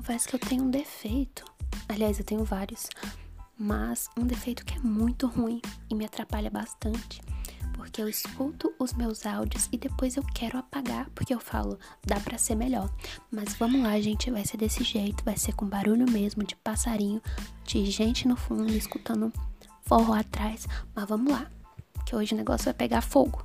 confesso que eu tenho um defeito. Aliás, eu tenho vários. Mas um defeito que é muito ruim e me atrapalha bastante. Porque eu escuto os meus áudios e depois eu quero apagar, porque eu falo, dá pra ser melhor. Mas vamos lá, gente, vai ser desse jeito, vai ser com barulho mesmo, de passarinho, de gente no fundo, escutando forró atrás. Mas vamos lá, que hoje o negócio vai pegar fogo.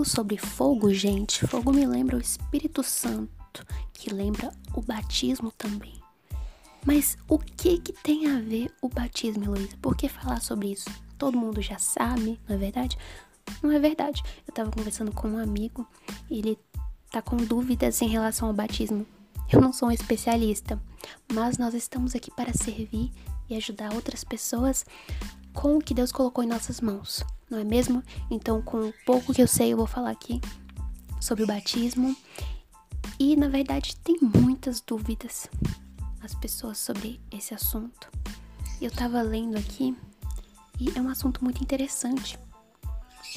Falando sobre fogo, gente, fogo me lembra o Espírito Santo, que lembra o batismo também. Mas o que que tem a ver o batismo, Heloísa? Por que falar sobre isso? Todo mundo já sabe, não é verdade? Não é verdade. Eu tava conversando com um amigo ele tá com dúvidas em relação ao batismo. Eu não sou um especialista, mas nós estamos aqui para servir e ajudar outras pessoas com o que Deus colocou em nossas mãos, não é mesmo? Então, com o pouco que eu sei, eu vou falar aqui sobre o batismo. E na verdade, tem muitas dúvidas as pessoas sobre esse assunto. Eu tava lendo aqui e é um assunto muito interessante.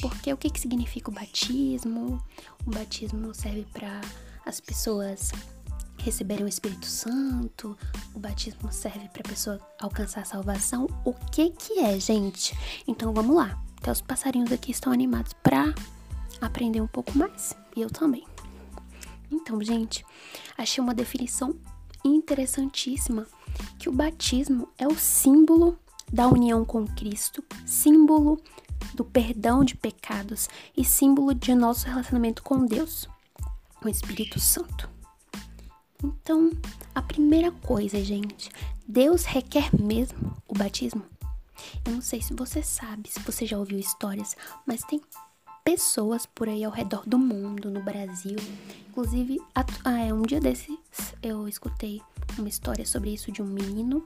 Porque o que, que significa o batismo? O batismo serve para as pessoas receberem o Espírito Santo, o batismo serve para a pessoa alcançar a salvação. O que que é, gente? Então vamos lá. Até os passarinhos aqui estão animados para aprender um pouco mais. E eu também. Então, gente, achei uma definição interessantíssima que o batismo é o símbolo da união com Cristo, símbolo do perdão de pecados e símbolo de nosso relacionamento com Deus, com o Espírito Santo. Então, a primeira coisa, gente, Deus requer mesmo o batismo? Eu não sei se você sabe, se você já ouviu histórias, mas tem pessoas por aí ao redor do mundo, no Brasil. Inclusive, ah, é, um dia desses eu escutei uma história sobre isso de um menino,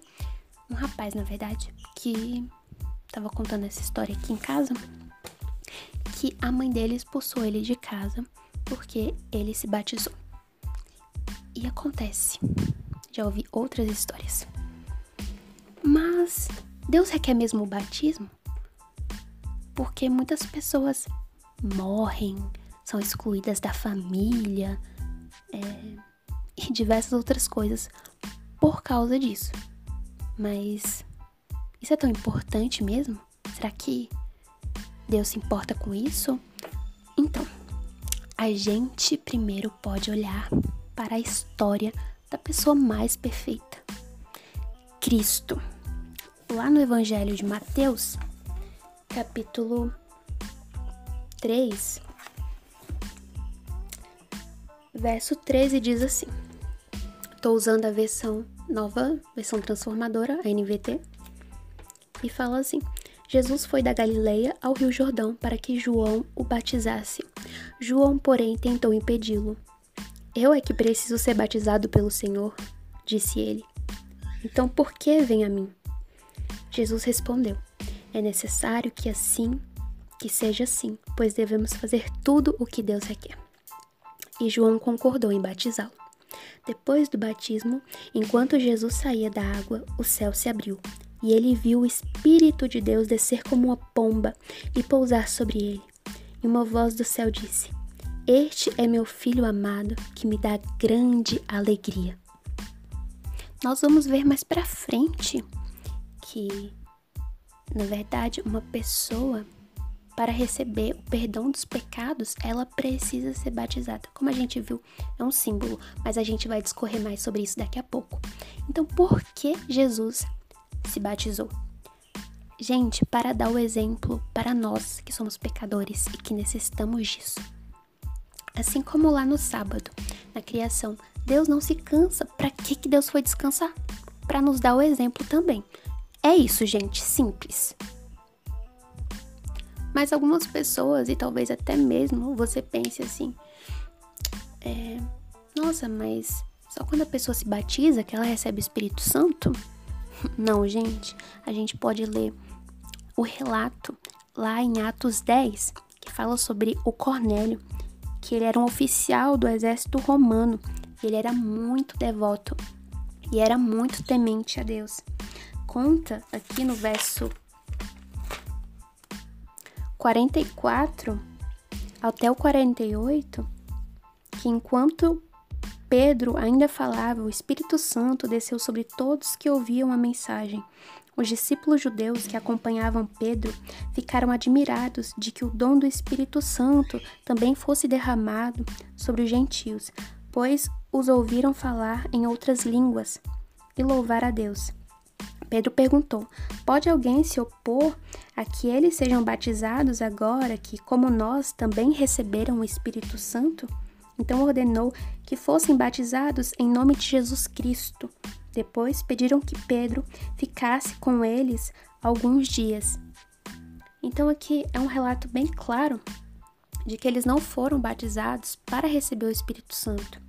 um rapaz, na verdade, que tava contando essa história aqui em casa, que a mãe dele expulsou ele de casa porque ele se batizou. E acontece. Já ouvi outras histórias. Mas Deus requer mesmo o batismo? Porque muitas pessoas morrem, são excluídas da família é, e diversas outras coisas por causa disso. Mas isso é tão importante mesmo? Será que Deus se importa com isso? Então, a gente primeiro pode olhar para a história da pessoa mais perfeita, Cristo. Lá no Evangelho de Mateus, capítulo 3, verso 13 diz assim: Estou usando a versão nova, versão transformadora, a NVT, e fala assim: Jesus foi da Galileia ao Rio Jordão para que João o batizasse. João, porém, tentou impedi-lo. Eu é que preciso ser batizado pelo Senhor, disse ele. Então por que vem a mim? Jesus respondeu: É necessário que assim, que seja assim, pois devemos fazer tudo o que Deus requer. E João concordou em batizá-lo. Depois do batismo, enquanto Jesus saía da água, o céu se abriu, e ele viu o Espírito de Deus descer como uma pomba e pousar sobre ele. E uma voz do céu disse: este é meu filho amado que me dá grande alegria. Nós vamos ver mais para frente que, na verdade, uma pessoa para receber o perdão dos pecados, ela precisa ser batizada. Como a gente viu, é um símbolo, mas a gente vai discorrer mais sobre isso daqui a pouco. Então, por que Jesus se batizou? Gente, para dar o exemplo para nós que somos pecadores e que necessitamos disso. Assim como lá no sábado, na criação, Deus não se cansa. Para que, que Deus foi descansar? Para nos dar o exemplo também. É isso, gente, simples. Mas algumas pessoas, e talvez até mesmo você pense assim: é, nossa, mas só quando a pessoa se batiza que ela recebe o Espírito Santo? Não, gente, a gente pode ler o relato lá em Atos 10, que fala sobre o Cornélio que ele era um oficial do exército romano. Ele era muito devoto e era muito temente a Deus. conta aqui no verso 44 até o 48 que enquanto Pedro ainda falava, o Espírito Santo desceu sobre todos que ouviam a mensagem. Os discípulos judeus que acompanhavam Pedro ficaram admirados de que o dom do Espírito Santo também fosse derramado sobre os gentios, pois os ouviram falar em outras línguas e louvar a Deus. Pedro perguntou: Pode alguém se opor a que eles sejam batizados agora que, como nós, também receberam o Espírito Santo? Então ordenou que fossem batizados em nome de Jesus Cristo. Depois pediram que Pedro ficasse com eles alguns dias. Então aqui é um relato bem claro de que eles não foram batizados para receber o Espírito Santo.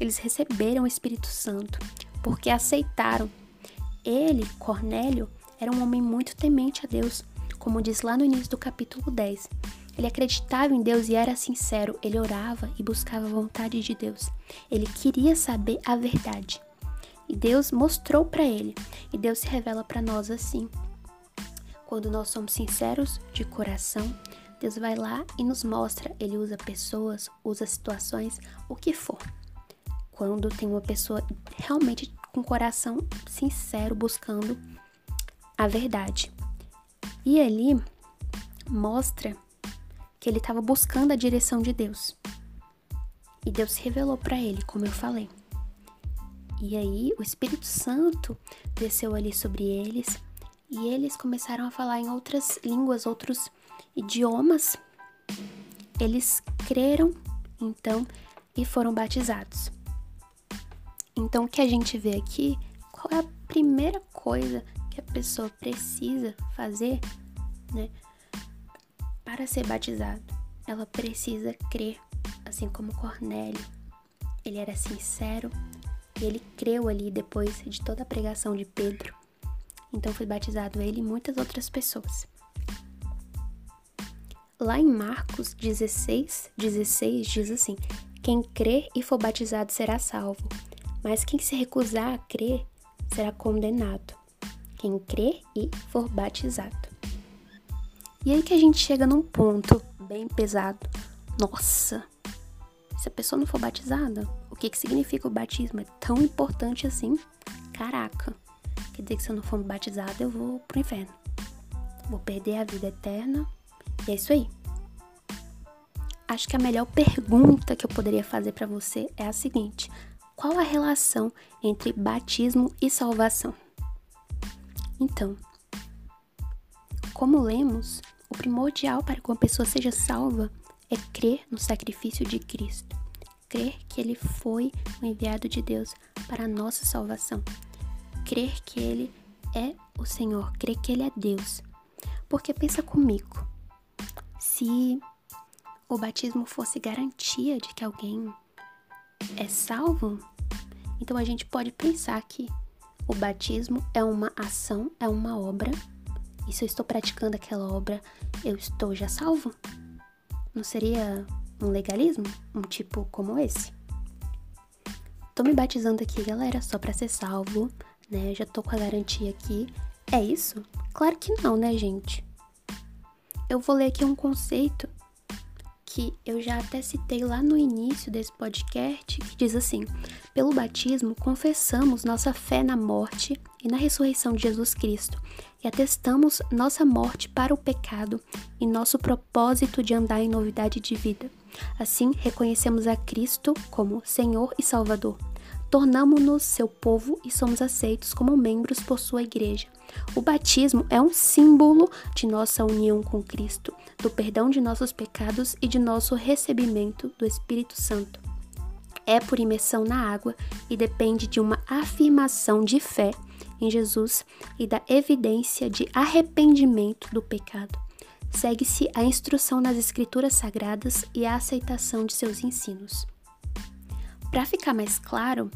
Eles receberam o Espírito Santo porque aceitaram. Ele, Cornélio, era um homem muito temente a Deus, como diz lá no início do capítulo 10. Ele acreditava em Deus e era sincero, ele orava e buscava a vontade de Deus. Ele queria saber a verdade. E Deus mostrou para ele, e Deus se revela para nós assim. Quando nós somos sinceros de coração, Deus vai lá e nos mostra. Ele usa pessoas, usa situações, o que for. Quando tem uma pessoa realmente com coração sincero buscando a verdade. E ali mostra que ele estava buscando a direção de Deus. E Deus se revelou para ele, como eu falei. E aí o Espírito Santo desceu ali sobre eles e eles começaram a falar em outras línguas, outros idiomas. Eles creram, então, e foram batizados. Então, o que a gente vê aqui, qual é a primeira coisa que a pessoa precisa fazer, né, para ser batizado? Ela precisa crer, assim como Cornélio. Ele era sincero, e ele creu ali depois de toda a pregação de Pedro. Então foi batizado ele e muitas outras pessoas. Lá em Marcos 16, 16 diz assim: Quem crer e for batizado será salvo, mas quem se recusar a crer será condenado. Quem crer e for batizado. E aí que a gente chega num ponto bem pesado. Nossa, se a pessoa não for batizada, que, que significa o batismo? É tão importante assim? Caraca, quer dizer que se eu não for batizada, eu vou pro inferno. Vou perder a vida eterna. E é isso aí. Acho que a melhor pergunta que eu poderia fazer para você é a seguinte: qual a relação entre batismo e salvação? Então, como lemos, o primordial para que uma pessoa seja salva é crer no sacrifício de Cristo, crer que ele foi o enviado de Deus para a nossa salvação, crer que ele é o Senhor, crer que ele é Deus. Porque pensa comigo, se o batismo fosse garantia de que alguém é salvo, então a gente pode pensar que o batismo é uma ação, é uma obra, e se eu estou praticando aquela obra, eu estou já salvo? Não seria um legalismo? Um tipo como esse? Tô me batizando aqui, galera, só pra ser salvo, né? Já tô com a garantia aqui. É isso? Claro que não, né, gente? Eu vou ler aqui um conceito que eu já até citei lá no início desse podcast, que diz assim: Pelo batismo, confessamos nossa fé na morte e na ressurreição de Jesus Cristo e atestamos nossa morte para o pecado e nosso propósito de andar em novidade de vida. Assim, reconhecemos a Cristo como Senhor e Salvador. Tornamos-nos seu povo e somos aceitos como membros por sua igreja. O batismo é um símbolo de nossa união com Cristo, do perdão de nossos pecados e de nosso recebimento do Espírito Santo. É por imersão na água e depende de uma afirmação de fé em Jesus e da evidência de arrependimento do pecado. Segue-se a instrução nas Escrituras Sagradas e a aceitação de seus ensinos. Para ficar mais claro,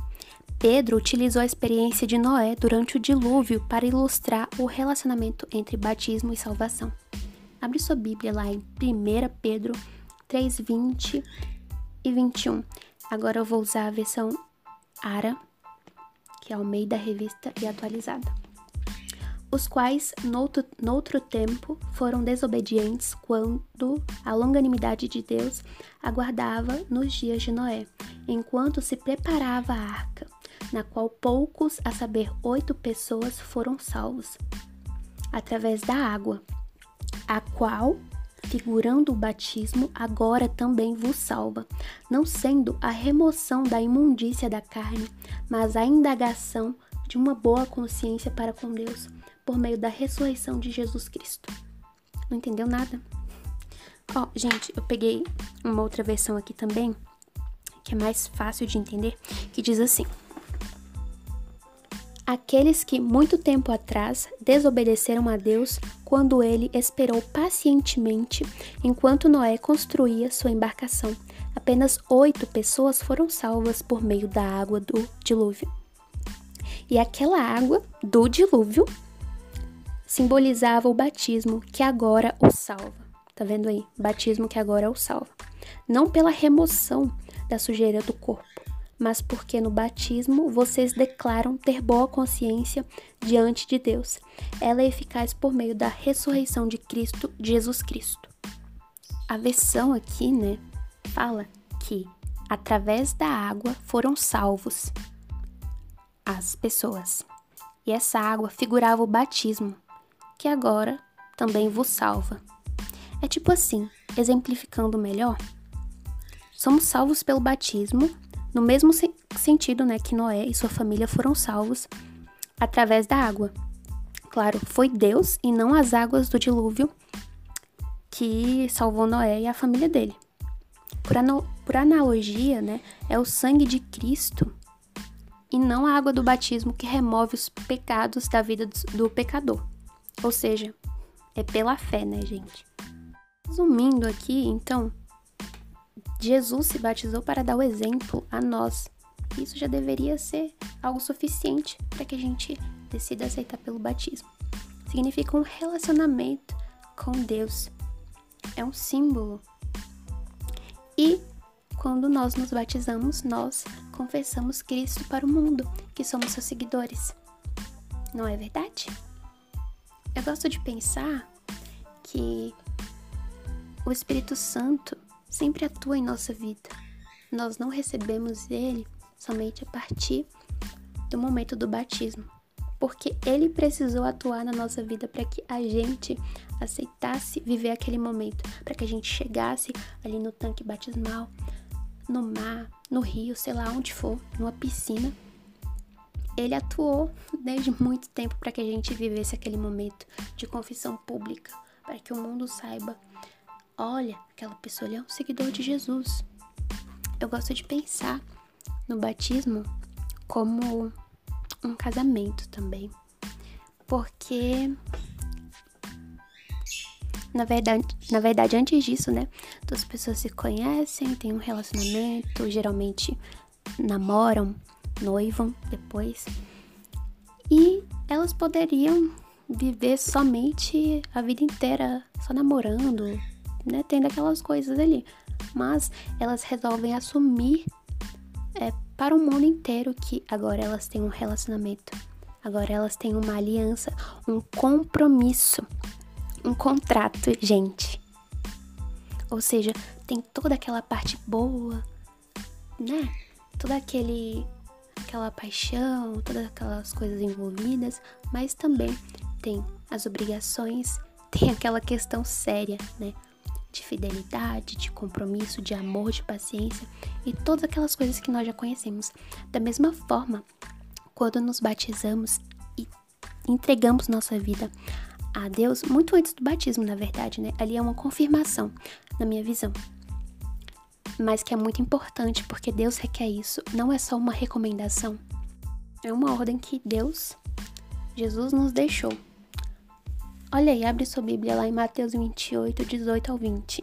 Pedro utilizou a experiência de Noé durante o dilúvio para ilustrar o relacionamento entre batismo e salvação. Abre sua Bíblia lá em 1 Pedro 3, 20 e 21. Agora eu vou usar a versão ARA que é ao meio da revista e atualizada. Os quais, noutro, noutro tempo, foram desobedientes quando a longanimidade de Deus aguardava nos dias de Noé, enquanto se preparava a arca, na qual poucos, a saber, oito pessoas, foram salvos, através da água, a qual, figurando o batismo, agora também vos salva, não sendo a remoção da imundícia da carne, mas a indagação de uma boa consciência para com Deus por meio da ressurreição de Jesus Cristo. Não entendeu nada? Ó, oh, gente, eu peguei uma outra versão aqui também, que é mais fácil de entender, que diz assim: Aqueles que muito tempo atrás desobedeceram a Deus quando ele esperou pacientemente enquanto Noé construía sua embarcação. Apenas oito pessoas foram salvas por meio da água do dilúvio. E aquela água do dilúvio simbolizava o batismo que agora o salva. Tá vendo aí? Batismo que agora o salva. Não pela remoção da sujeira do corpo, mas porque no batismo vocês declaram ter boa consciência diante de Deus. Ela é eficaz por meio da ressurreição de Cristo, Jesus Cristo. A versão aqui, né, fala que através da água foram salvos as pessoas. E essa água figurava o batismo, que agora também vos salva. É tipo assim, exemplificando melhor, somos salvos pelo batismo, no mesmo se sentido né, que Noé e sua família foram salvos através da água. Claro, foi Deus e não as águas do dilúvio que salvou Noé e a família dele. Por, por analogia, né, é o sangue de Cristo e não a água do batismo que remove os pecados da vida do pecador. Ou seja, é pela fé, né, gente? Resumindo aqui, então, Jesus se batizou para dar o exemplo a nós. Isso já deveria ser algo suficiente para que a gente decida aceitar pelo batismo. Significa um relacionamento com Deus. É um símbolo. E quando nós nos batizamos, nós confessamos Cristo para o mundo, que somos seus seguidores. Não é verdade? Eu gosto de pensar que o Espírito Santo sempre atua em nossa vida. Nós não recebemos ele somente a partir do momento do batismo, porque ele precisou atuar na nossa vida para que a gente aceitasse viver aquele momento, para que a gente chegasse ali no tanque batismal, no mar, no rio, sei lá onde for, numa piscina ele atuou desde muito tempo para que a gente vivesse aquele momento de confissão pública, para que o mundo saiba: olha, aquela pessoa é um seguidor de Jesus. Eu gosto de pensar no batismo como um casamento também, porque na verdade, na verdade antes disso, né, duas pessoas se conhecem, têm um relacionamento, geralmente namoram noivam depois. E elas poderiam viver somente a vida inteira só namorando, né, tendo aquelas coisas ali. Mas elas resolvem assumir é, para o mundo inteiro que agora elas têm um relacionamento, agora elas têm uma aliança, um compromisso, um contrato, gente. Ou seja, tem toda aquela parte boa, né? Todo aquele aquela paixão, todas aquelas coisas envolvidas, mas também tem as obrigações, tem aquela questão séria, né? De fidelidade, de compromisso, de amor, de paciência e todas aquelas coisas que nós já conhecemos. Da mesma forma, quando nos batizamos e entregamos nossa vida a Deus, muito antes do batismo, na verdade, né? Ali é uma confirmação, na minha visão mas que é muito importante porque Deus requer isso. Não é só uma recomendação, é uma ordem que Deus, Jesus, nos deixou. Olha aí, abre sua Bíblia lá em Mateus 28, 18 ao 20.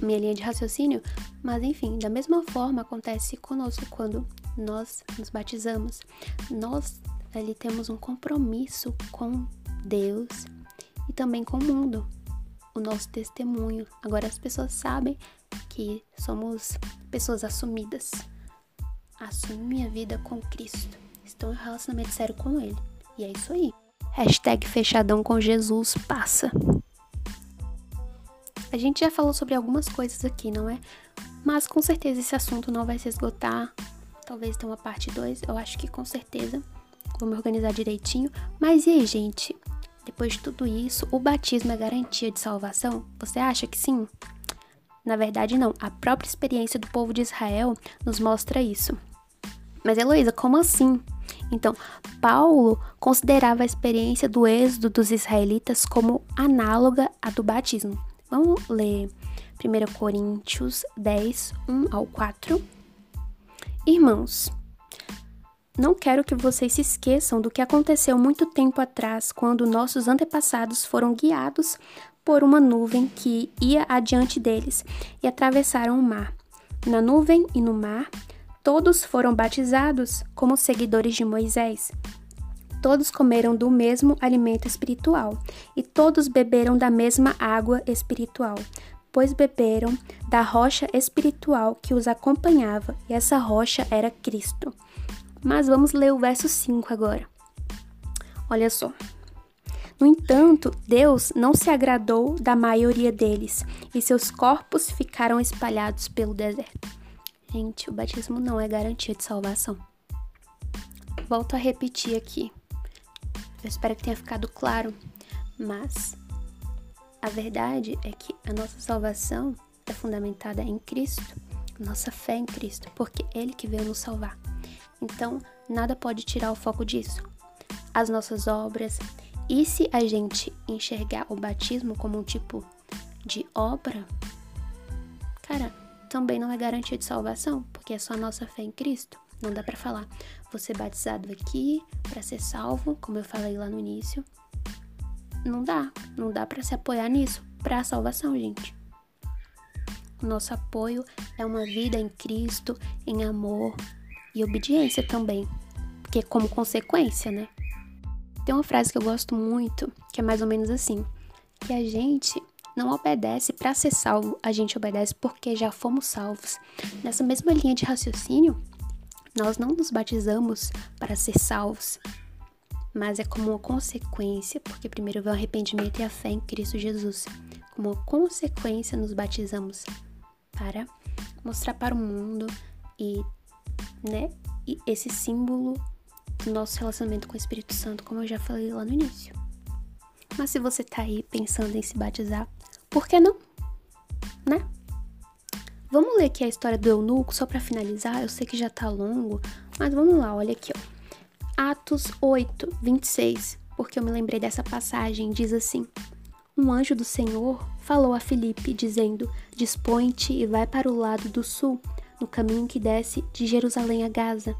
minha linha de raciocínio, mas enfim, da mesma forma acontece conosco quando nós nos batizamos. Nós ali temos um compromisso com Deus e também com o mundo, o nosso testemunho. Agora as pessoas sabem que somos pessoas assumidas. Assumi minha vida com Cristo. Estou em um relacionamento sério com Ele. E é isso aí. Hashtag fechadão com Jesus passa. A gente já falou sobre algumas coisas aqui, não é? Mas com certeza esse assunto não vai se esgotar. Talvez tenha uma parte 2. Eu acho que com certeza. Vou me organizar direitinho. Mas e aí, gente? Depois de tudo isso, o batismo é garantia de salvação? Você acha que sim? Na verdade, não. A própria experiência do povo de Israel nos mostra isso. Mas, Heloísa, como assim? Então, Paulo considerava a experiência do êxodo dos israelitas como análoga à do batismo. Vamos ler 1 Coríntios 10, 1 ao 4. Irmãos, não quero que vocês se esqueçam do que aconteceu muito tempo atrás, quando nossos antepassados foram guiados por uma nuvem que ia adiante deles e atravessaram o mar. Na nuvem e no mar, todos foram batizados como seguidores de Moisés. Todos comeram do mesmo alimento espiritual e todos beberam da mesma água espiritual, pois beberam da rocha espiritual que os acompanhava, e essa rocha era Cristo. Mas vamos ler o verso 5 agora. Olha só. No entanto, Deus não se agradou da maioria deles e seus corpos ficaram espalhados pelo deserto. Gente, o batismo não é garantia de salvação. Volto a repetir aqui. Eu espero que tenha ficado claro, mas a verdade é que a nossa salvação é fundamentada em Cristo, nossa fé em Cristo, porque Ele que veio nos salvar. Então, nada pode tirar o foco disso. As nossas obras, e se a gente enxergar o batismo como um tipo de obra, cara, também não é garantia de salvação, porque é só a nossa fé em Cristo. Não dá para falar, ser batizado aqui para ser salvo, como eu falei lá no início. Não dá, não dá para se apoiar nisso para a salvação, gente. O nosso apoio é uma vida em Cristo, em amor e obediência também, porque é como consequência, né? Tem uma frase que eu gosto muito, que é mais ou menos assim: que a gente não obedece para ser salvo, a gente obedece porque já fomos salvos. Nessa mesma linha de raciocínio, nós não nos batizamos para ser salvos, mas é como uma consequência, porque primeiro vem o arrependimento e a fé em Cristo Jesus. Como consequência, nos batizamos para mostrar para o mundo e, né, e esse símbolo do nosso relacionamento com o Espírito Santo, como eu já falei lá no início. Mas se você tá aí pensando em se batizar, por que não? Né? Vamos ler aqui a história do eunuco, só para finalizar. Eu sei que já tá longo, mas vamos lá, olha aqui, ó. Atos 8, 26, porque eu me lembrei dessa passagem, diz assim: Um anjo do Senhor falou a Filipe, dizendo: Dispõe-te e vai para o lado do sul, no caminho que desce de Jerusalém a Gaza.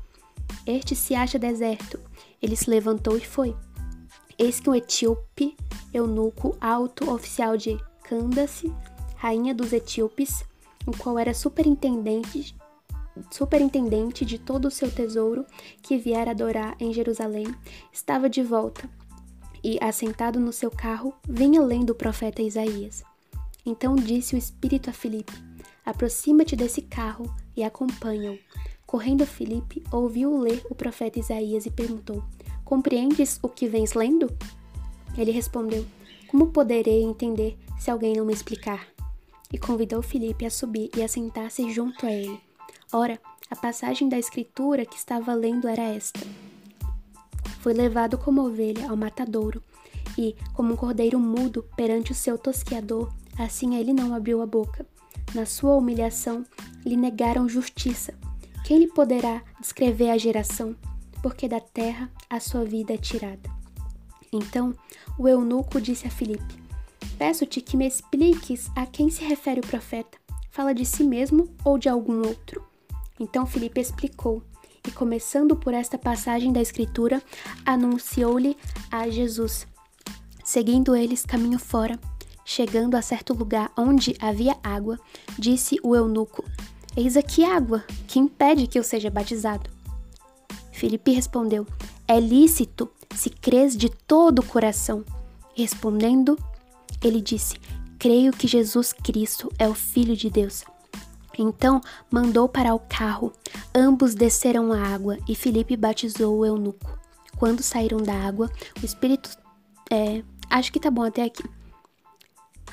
Este se acha deserto. Ele se levantou e foi. Eis que um etíope, eunuco alto, oficial de Candace, rainha dos etíopes, o qual era superintendente superintendente de todo o seu tesouro que viera adorar em Jerusalém, estava de volta e, assentado no seu carro, vinha lendo o profeta Isaías. Então disse o Espírito a Filipe: Aproxima-te desse carro e acompanha-o. Correndo Filipe, ouviu ler o profeta Isaías e perguntou: Compreendes o que vens lendo? Ele respondeu: Como poderei entender se alguém não me explicar? E convidou Filipe a subir e a sentar-se junto a ele. Ora, a passagem da escritura que estava lendo era esta: Foi levado como ovelha ao matadouro, e, como um cordeiro mudo perante o seu tosquiador, assim ele não abriu a boca. Na sua humilhação, lhe negaram justiça. Quem lhe poderá descrever a geração? Porque da terra a sua vida é tirada. Então o eunuco disse a Filipe: Peço-te que me expliques a quem se refere o profeta. Fala de si mesmo ou de algum outro? Então Filipe explicou, e começando por esta passagem da Escritura, anunciou-lhe a Jesus. Seguindo eles caminho fora, Chegando a certo lugar onde havia água, disse o eunuco: Eis aqui água, que impede que eu seja batizado. Filipe respondeu: É lícito, se crês de todo o coração. Respondendo, ele disse: Creio que Jesus Cristo é o Filho de Deus. Então mandou parar o carro. Ambos desceram a água e Filipe batizou o eunuco. Quando saíram da água, o Espírito. É, acho que tá bom até aqui.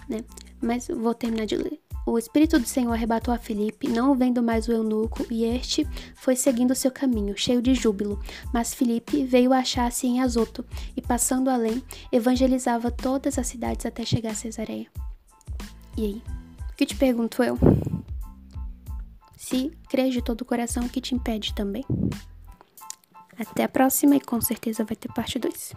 Né? Mas vou terminar de ler. O Espírito do Senhor arrebatou a Filipe, não vendo mais o eunuco, e este foi seguindo seu caminho, cheio de júbilo. Mas Filipe veio achar-se em Azoto, e passando além, evangelizava todas as cidades até chegar a Cesareia. E aí? O que te pergunto eu? Se crês de todo o coração, o que te impede também? Até a próxima e com certeza vai ter parte 2.